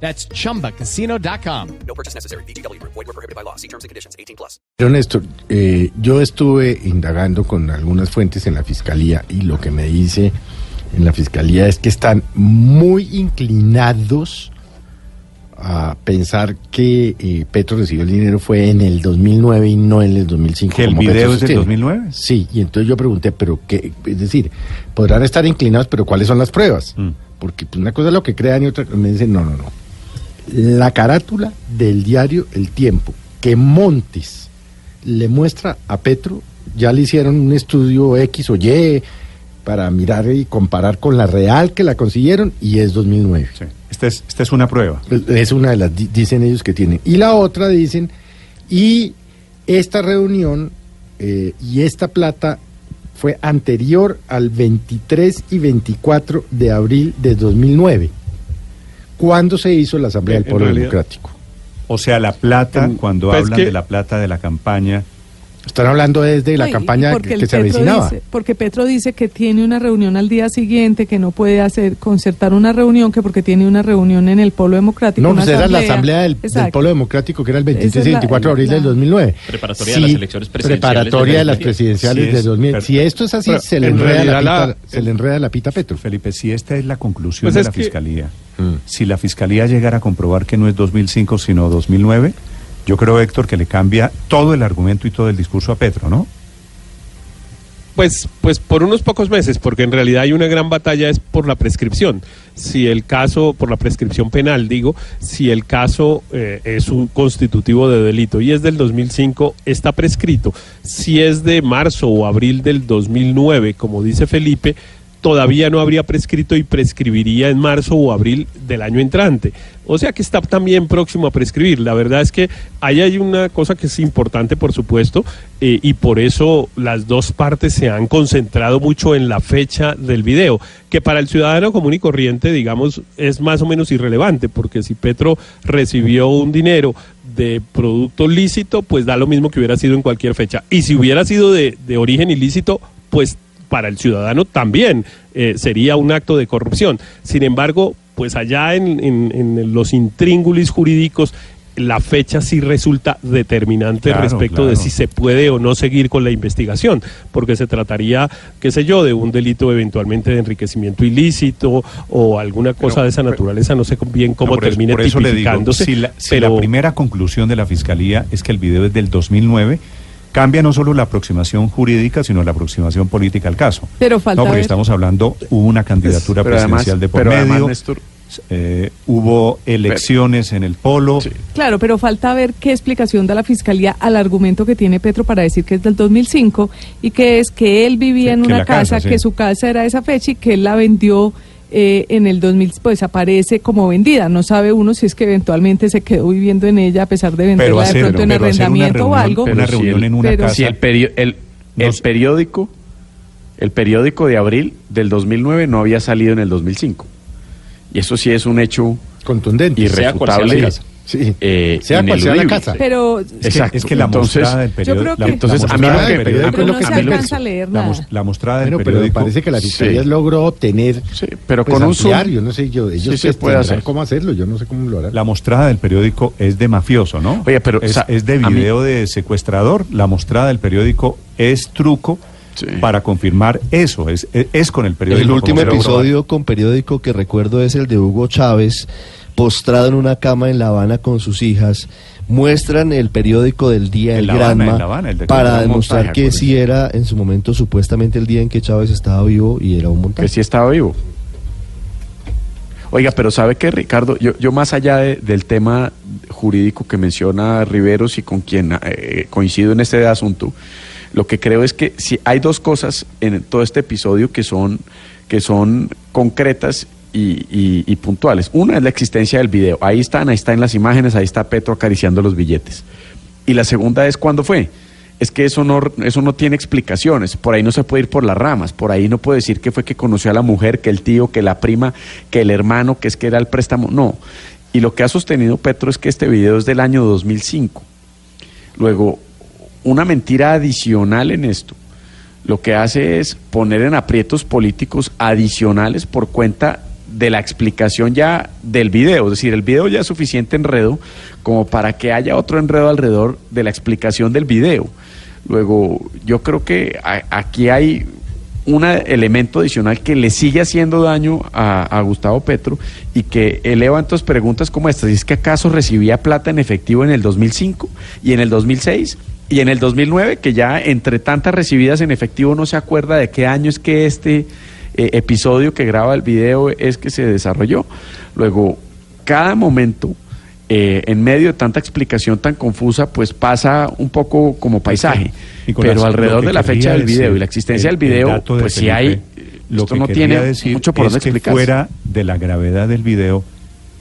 That's chumbacasino.com. No purchase necessary. BGW. Void were prohibited by law. See terms and conditions. 18 plus. Pero Néstor, eh, yo estuve indagando con algunas fuentes en la fiscalía y lo que me dice en la fiscalía es que están muy inclinados a pensar que eh, Petro recibió el dinero fue en el 2009 y no en el 2005. ¿Que el video Petro es del sostiene. 2009? Sí, y entonces yo pregunté, pero qué, es decir, podrán estar inclinados, pero ¿cuáles son las pruebas? Mm. Porque pues, una cosa es lo que crean y otra me dicen, no, no, no. La carátula del diario El Tiempo que Montes le muestra a Petro, ya le hicieron un estudio X o Y para mirar y comparar con la real que la consiguieron y es 2009. Sí. Esta es, esta es una prueba. Es una de las, di- dicen ellos que tienen. Y la otra dicen, y esta reunión eh, y esta plata fue anterior al 23 y 24 de abril de 2009, cuando se hizo la Asamblea En- del Pueblo realidad- Democrático. O sea, la plata, En- cuando pues hablan que- de la plata de la campaña, Están hablando desde la campaña que, se Petro avecinaba. dice- porque Petro dice que tiene una reunión al día siguiente, que no puede hacer concertar una reunión, que porque tiene una reunión en el Polo Democrático. No, pues era la Asamblea del, del. Pueblo Democrático, que era el 23 Esa y es la- 24 de abril la- del 2009. Preparatoria de las elecciones presidenciales Preparatoria del de las 2010. presidenciales Sí, de es 2000. Si esto es así, Pero se le, en enreda la pita, la- se le enreda la pita a Petro. Felipe, si esta es la conclusión Pues de la que- fiscalía, Mm. si la fiscalía llegara a comprobar que no es 2005 sino 2009, yo creo, Héctor, que le cambia todo el argumento y todo el discurso a Petro, ¿no? Pues, pues por unos pocos meses, porque en realidad hay una gran batalla es por la prescripción. Si el caso, por la prescripción penal, digo, si el caso eh, es un constitutivo de delito y es del 2005, está prescrito. Si es de marzo o abril del 2009, como dice Felipe, todavía no habría prescrito y prescribiría en marzo o abril del año entrante. O sea que está también próximo a prescribir. La verdad es que ahí hay una cosa que es importante, por supuesto, eh, y por eso las dos partes se han concentrado mucho en la fecha del video, que para el ciudadano común y corriente, digamos, es más o menos irrelevante, porque si Petro recibió un dinero de producto lícito, pues da lo mismo que hubiera sido en cualquier fecha. Y si hubiera sido de, de origen ilícito, pues para el ciudadano también eh, sería un acto de corrupción. Sin embargo, pues allá en, en- en los intríngulis jurídicos, la fecha sí resulta determinante Claro, respecto de si se puede o no seguir con la investigación, porque se trataría, qué sé yo, de un delito eventualmente de enriquecimiento ilícito o alguna cosa Pero- de esa pero- naturaleza, no sé bien cómo No, por eso- termine por eso le digo, si la, si pero la primera conclusión de la fiscalía es que el video es del 2009, cambia no solo la aproximación jurídica, sino la aproximación política al caso. Pero falta no, porque ver- estamos hablando, hubo una candidatura Pero además- presidencial de por pero además, medio, Néstor- eh, hubo elecciones en el polo. Sí. Claro, pero falta ver qué explicación da la fiscalía al argumento que tiene Petro para decir que es del 2005 y que es que él vivía Sí, en una casa, casa, sí. que su casa era esa fecha y que él la vendió eh, en el 2000, pues aparece como vendida. No sabe uno si es que eventualmente se quedó viviendo en ella a pesar de venderla de pronto en arrendamiento o algo. una si el- en una pero- casa. Si el, perio- el, el periódico, el periódico de abril del 2009 no había salido en el 2005. Y eso sí es un hecho Contundente. Sea cual sea la irrefutable. casa. Sí. eh, Sea cual sea la casa. Pero Es que-. Es que, la Entonces, mostrada del yo periódico. creo que- la- la Entonces, a mí mostrada lo que- periódico- no se alcanza a leer nada. la mostrada del Bueno, pero periódico. parece que la fiscalía Sí. logró obtener Sí, pero pues, con un yo no sé, yo, ellos Sí se pues, puede hacer. cómo hacerlo, yo no sé cómo lo harán. La mostrada del periódico es de mafioso, ¿no? Oye, pero, es, es de mí- video de secuestrador. La mostrada del periódico es truco Sí. para confirmar eso. Es, es, es con el periódico. El último episodio con periódico que recuerdo es el de Hugo Chávez, postrado en una cama en La Habana con sus hijas. Muestran el periódico del día, En el Granma, en La Habana, el de- para demostrar montaje, que sí era en su momento supuestamente el día en que Chávez estaba vivo y era un montaje. que sí estaba vivo. Oiga, pero ¿sabe qué, Ricardo? Yo, yo más allá de- del tema jurídico que menciona Riveros y con quien eh, coincido en este asunto, lo que creo es que si hay dos cosas en todo este episodio que son, que son concretas y, puntuales. Una es la existencia del video. Ahí están, ahí están las imágenes, ahí está Petro acariciando los billetes. Y la segunda es cuándo fue. Es que eso no, eso no tiene explicaciones. Por ahí no se puede ir por las ramas. Por ahí no puede decir que fue que conoció a la mujer, que el tío, que la prima, que el hermano, que es que era el préstamo. No. Y lo que ha sostenido Petro es que este video es del año 2005. Luego, una mentira adicional en esto lo que hace es poner en aprietos políticos adicionales por cuenta de la explicación ya del video. Es decir, el video ya es suficiente enredo como para que haya otro enredo alrededor de la explicación del video. Luego, yo creo que aquí hay un elemento adicional que le sigue haciendo daño a, Gustavo Petro y que eleva entonces preguntas como estas. ¿Y es que acaso recibía plata en efectivo en el 2005 y en el 2006 y en el 2009? Que ya entre tantas recibidas en efectivo no se acuerda de qué año es que este eh, episodio que graba el video es que se desarrolló. Luego, cada momento eh, en medio de tanta explicación tan confusa, pues pasa un poco como paisaje. Nicolás, Pero alrededor que de la fecha del video y la existencia el- del el video, de pues Felipe, hay. Lo esto que no tiene decir mucho por es dónde que explicarse. fuera de la gravedad del video,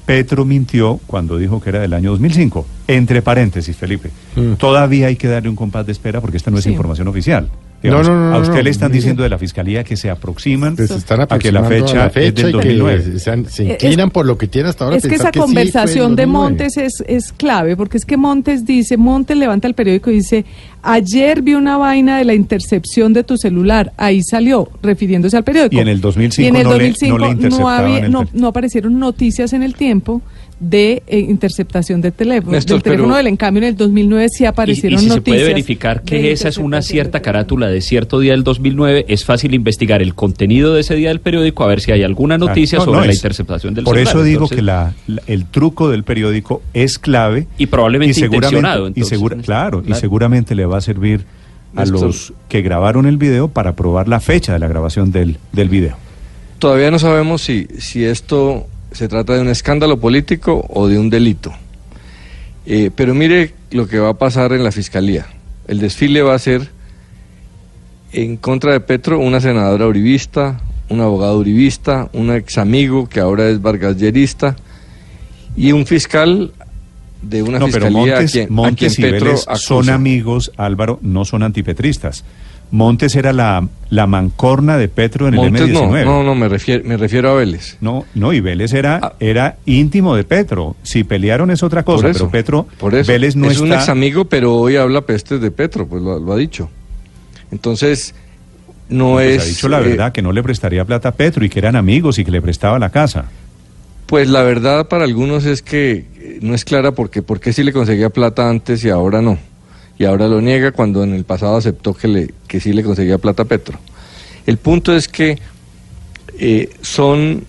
Petro mintió cuando dijo que era del año 2005. Entre paréntesis, Felipe, todavía hay que darle un compás de espera porque esta no es Sí. información oficial. No, no, no, a usted no. le están diciendo de la fiscalía que se aproximan Pues se están a que la fecha, a la fecha es del y que 2009. se, se inclinan es- por lo que tiene hasta ahora. Es que esa conversación de 2009. Montes es, es clave, porque es que Montes dice, Montes levanta el periódico y dice, ayer vi una vaina de la intercepción de tu celular, ahí salió, refiriéndose al periódico. Y en el 2005 Y en el no le- no le 2005 no, interceptaban había- el no, tel- no aparecieron noticias en el tiempo de eh, interceptación de teléfono, Néstor, del teléfono pero- del en cambio en el 2009 sí Y, aparecieron y si se noticias. puede verificar que esa es una cierta carátula de cierto día del 2009, es fácil investigar el contenido de ese día del periódico a ver si hay alguna noticia No, sobre no, la es- interceptación del Por celular. eso digo Entonces, que la, la- el truco del periódico es clave Y probablemente intencionado, y entonces, segura- en este- claro, y claro. seguramente le va a servir a Néstor. los que grabaron el video para probar la fecha de la grabación del, del video. Todavía no sabemos si, si esto se trata de un escándalo político o de un delito. Eh, pero mire lo que va a pasar en la fiscalía. El desfile va a ser en contra de Petro una senadora uribista, un abogado uribista, un ex amigo que ahora es vargasyerista y un fiscal de una no, pero fiscalía Montes, a quien, a Montes quien y Petro son amigos, Álvaro, no son antipetristas. Montes era la, la mancorna de Petro en el Montes no, M19. no, no, me refiero, me refiero a Vélez. No, no, y Vélez era, Ah. era íntimo de Petro. Si pelearon es otra cosa, eso, pero Petro, por eso. Vélez no es un ex amigo, pero hoy habla pestes de Petro, pues lo, lo ha dicho. Entonces, no pues es. ha dicho la eh, verdad, que no le prestaría plata a Petro y que eran amigos y que le prestaba la casa. pues la verdad para algunos es que eh, no es clara porque por qué sí le conseguía plata antes y ahora no. Y ahora lo niega cuando en el pasado aceptó que, le, que sí le conseguía plata a Petro. El punto es que eh, son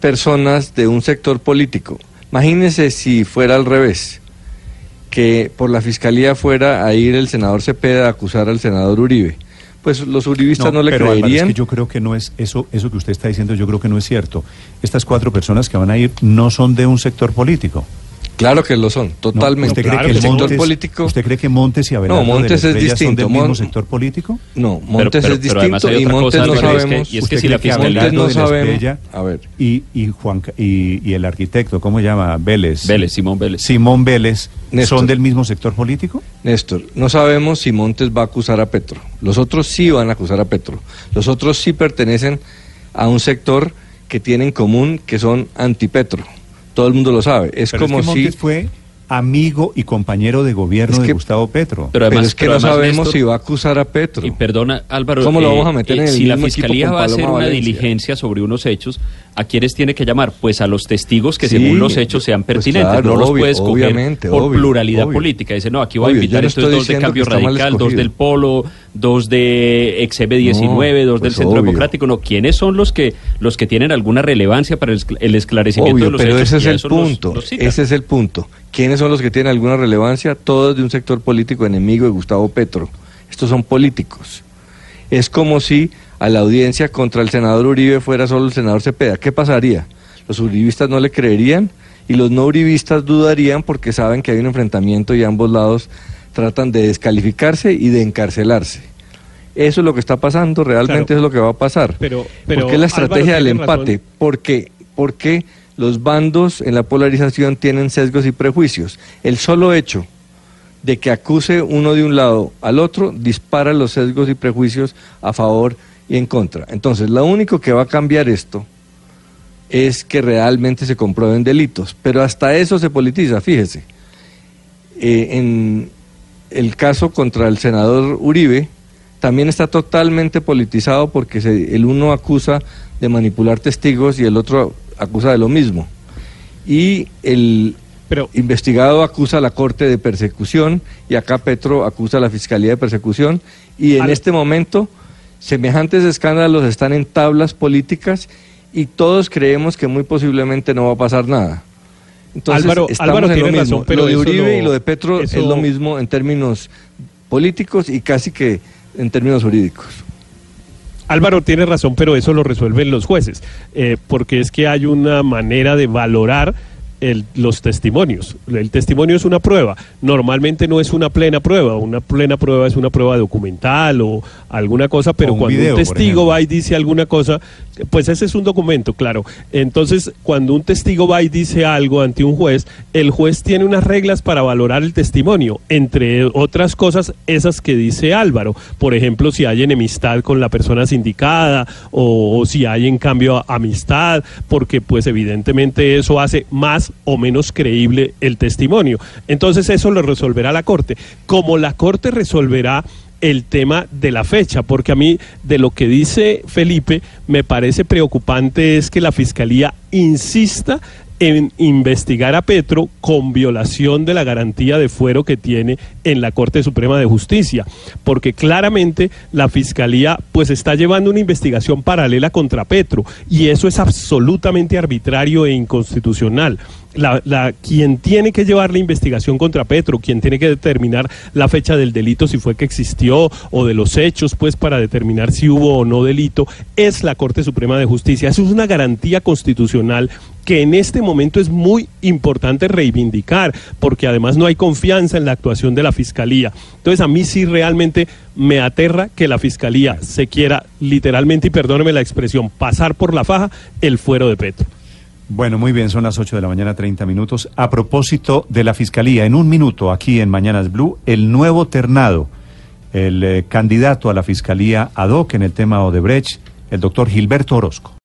personas de un sector político. Imagínense si fuera al revés, que por la fiscalía fuera a ir el senador Cepeda a acusar al senador Uribe. Pues los uribistas no, le pero Álvaro, creerían. es que yo creo que no es eso, eso que usted está diciendo, yo creo que no es cierto. Estas cuatro personas que van a ir no son de un sector político. Claro que lo son, No, totalmente. ¿Usted cree Claro que el sector Montes, político ¿Usted cree que Montes y Abelardo No, Montes de es Estrella son distinto, del mismo Mon- sector político? No, Montes pero- es pero distinto y Montes cosa, no Álvaro, es que- sabemos. y es ¿Usted que si la fiscalía- Montes no Abelardo de la sabemos. A ver. y, y, Juan, y, y el arquitecto, ¿cómo se llama? Vélez. Vélez, Simón Vélez. Simón Vélez, Néstor. ¿son del mismo sector político? Néstor, no sabemos si Montes va a acusar a Petro. Los otros sí van a acusar a Petro. Los otros sí pertenecen a un sector que tiene en común que son antipetro. Todo el mundo lo sabe. Es Pero como es que si... Fue amigo y compañero de gobierno Es de que- Gustavo Petro. Pero Pero además, es que pero no además, sabemos Néstor, si va a acusar a Petro. Y perdona, Álvaro, ¿Cómo lo vamos a meter en el si la mismo fiscalía va a hacer una diligencia sobre unos hechos, ¿a quiénes tiene que llamar? Pues a los testigos que Sí, según los hechos sean pues pertinentes. claro, no los obvio, puede escoger por obvio, pluralidad obvio. política. Dice, no, aquí voy a invitar no estos dos de Cambio que Radical, dos del Polo, dos de XB19, No, dos del pues Centro obvio. Democrático. No, ¿quiénes son los que los que tienen alguna relevancia para el escl- el esclarecimiento de los pero hechos? ese es el punto. ese es el punto. ¿Quiénes son los que tienen alguna relevancia? Todos de un sector político enemigo de Gustavo Petro. Estos son políticos. Es como si a la audiencia contra el senador Uribe fuera solo el senador Cepeda. ¿Qué pasaría? Los uribistas no le creerían y los no uribistas dudarían porque saben que hay un enfrentamiento y ambos lados tratan de descalificarse y de encarcelarse. Eso es lo que está pasando, realmente Claro. es lo que va a pasar. Pero- pero ¿Por qué la Álvaro estrategia del tiene razón. empate? Porque, porque los bandos en la polarización tienen sesgos y prejuicios. El solo hecho de que acuse uno de un lado al otro, dispara los sesgos y prejuicios a favor y en contra. Entonces, lo único que va a cambiar esto es que realmente se comprueben delitos, pero hasta eso se politiza, fíjese. Eh, en el caso contra el senador Uribe también está totalmente politizado porque se- el uno acusa de manipular testigos y el otro acusa de lo mismo. Y el investigado acusa a la Corte de persecución y acá Petro acusa a la Fiscalía de persecución y en este momento semejantes escándalos están en tablas políticas y todos creemos que muy posiblemente no va a pasar nada. Entonces, Álvaro- estamos Álvaro en lo mismo. razón, pero lo de Uribe no- y lo de Petro eso- es lo mismo en términos políticos y casi que en términos jurídicos. Álvaro tiene razón, pero eso lo resuelven los jueces, eh, porque es que hay una manera de valorar el- los testimonios. El testimonio es una prueba. Normalmente no es una plena prueba. Una plena prueba es una prueba documental o alguna cosa, pero un cuando video, un testigo va y dice alguna cosa, pues ese es un documento, claro. Entonces, cuando un testigo va y dice algo ante un juez, el juez tiene unas reglas para valorar el testimonio, entre otras cosas esas que dice Álvaro. Por ejemplo, si hay enemistad con la persona sindicada o, o si hay en cambio amistad, porque pues evidentemente eso hace más o menos creíble el testimonio. Entonces eso lo resolverá la Corte. Como la Corte resolverá el tema de la fecha, porque a mí de lo que dice Felipe me parece preocupante es que la Fiscalía insista en investigar a Petro con violación de la garantía de fuero que tiene en la Corte Suprema de Justicia, porque claramente la Fiscalía pues está llevando una investigación paralela contra Petro y eso es absolutamente arbitrario e inconstitucional. La, quien tiene que llevar la investigación contra Petro, quien tiene que determinar la fecha del delito, si fue que existió, o de los hechos, pues para determinar si hubo o no delito, es la Corte Suprema de Justicia. Eso es una garantía constitucional que en este momento es muy importante reivindicar, porque además no hay confianza en la actuación de la Fiscalía. Entonces a mí sí realmente me aterra que la Fiscalía se quiera literalmente, y perdóneme la expresión, pasar por la faja el fuero de Petro. Bueno, muy bien, son las 8 de la mañana, 30 minutos. A propósito de la Fiscalía, en un minuto aquí en Mañanas Blue, el nuevo ternado, el eh, candidato a la Fiscalía ad hoc en el tema Odebrecht, el doctor Gilberto Orozco.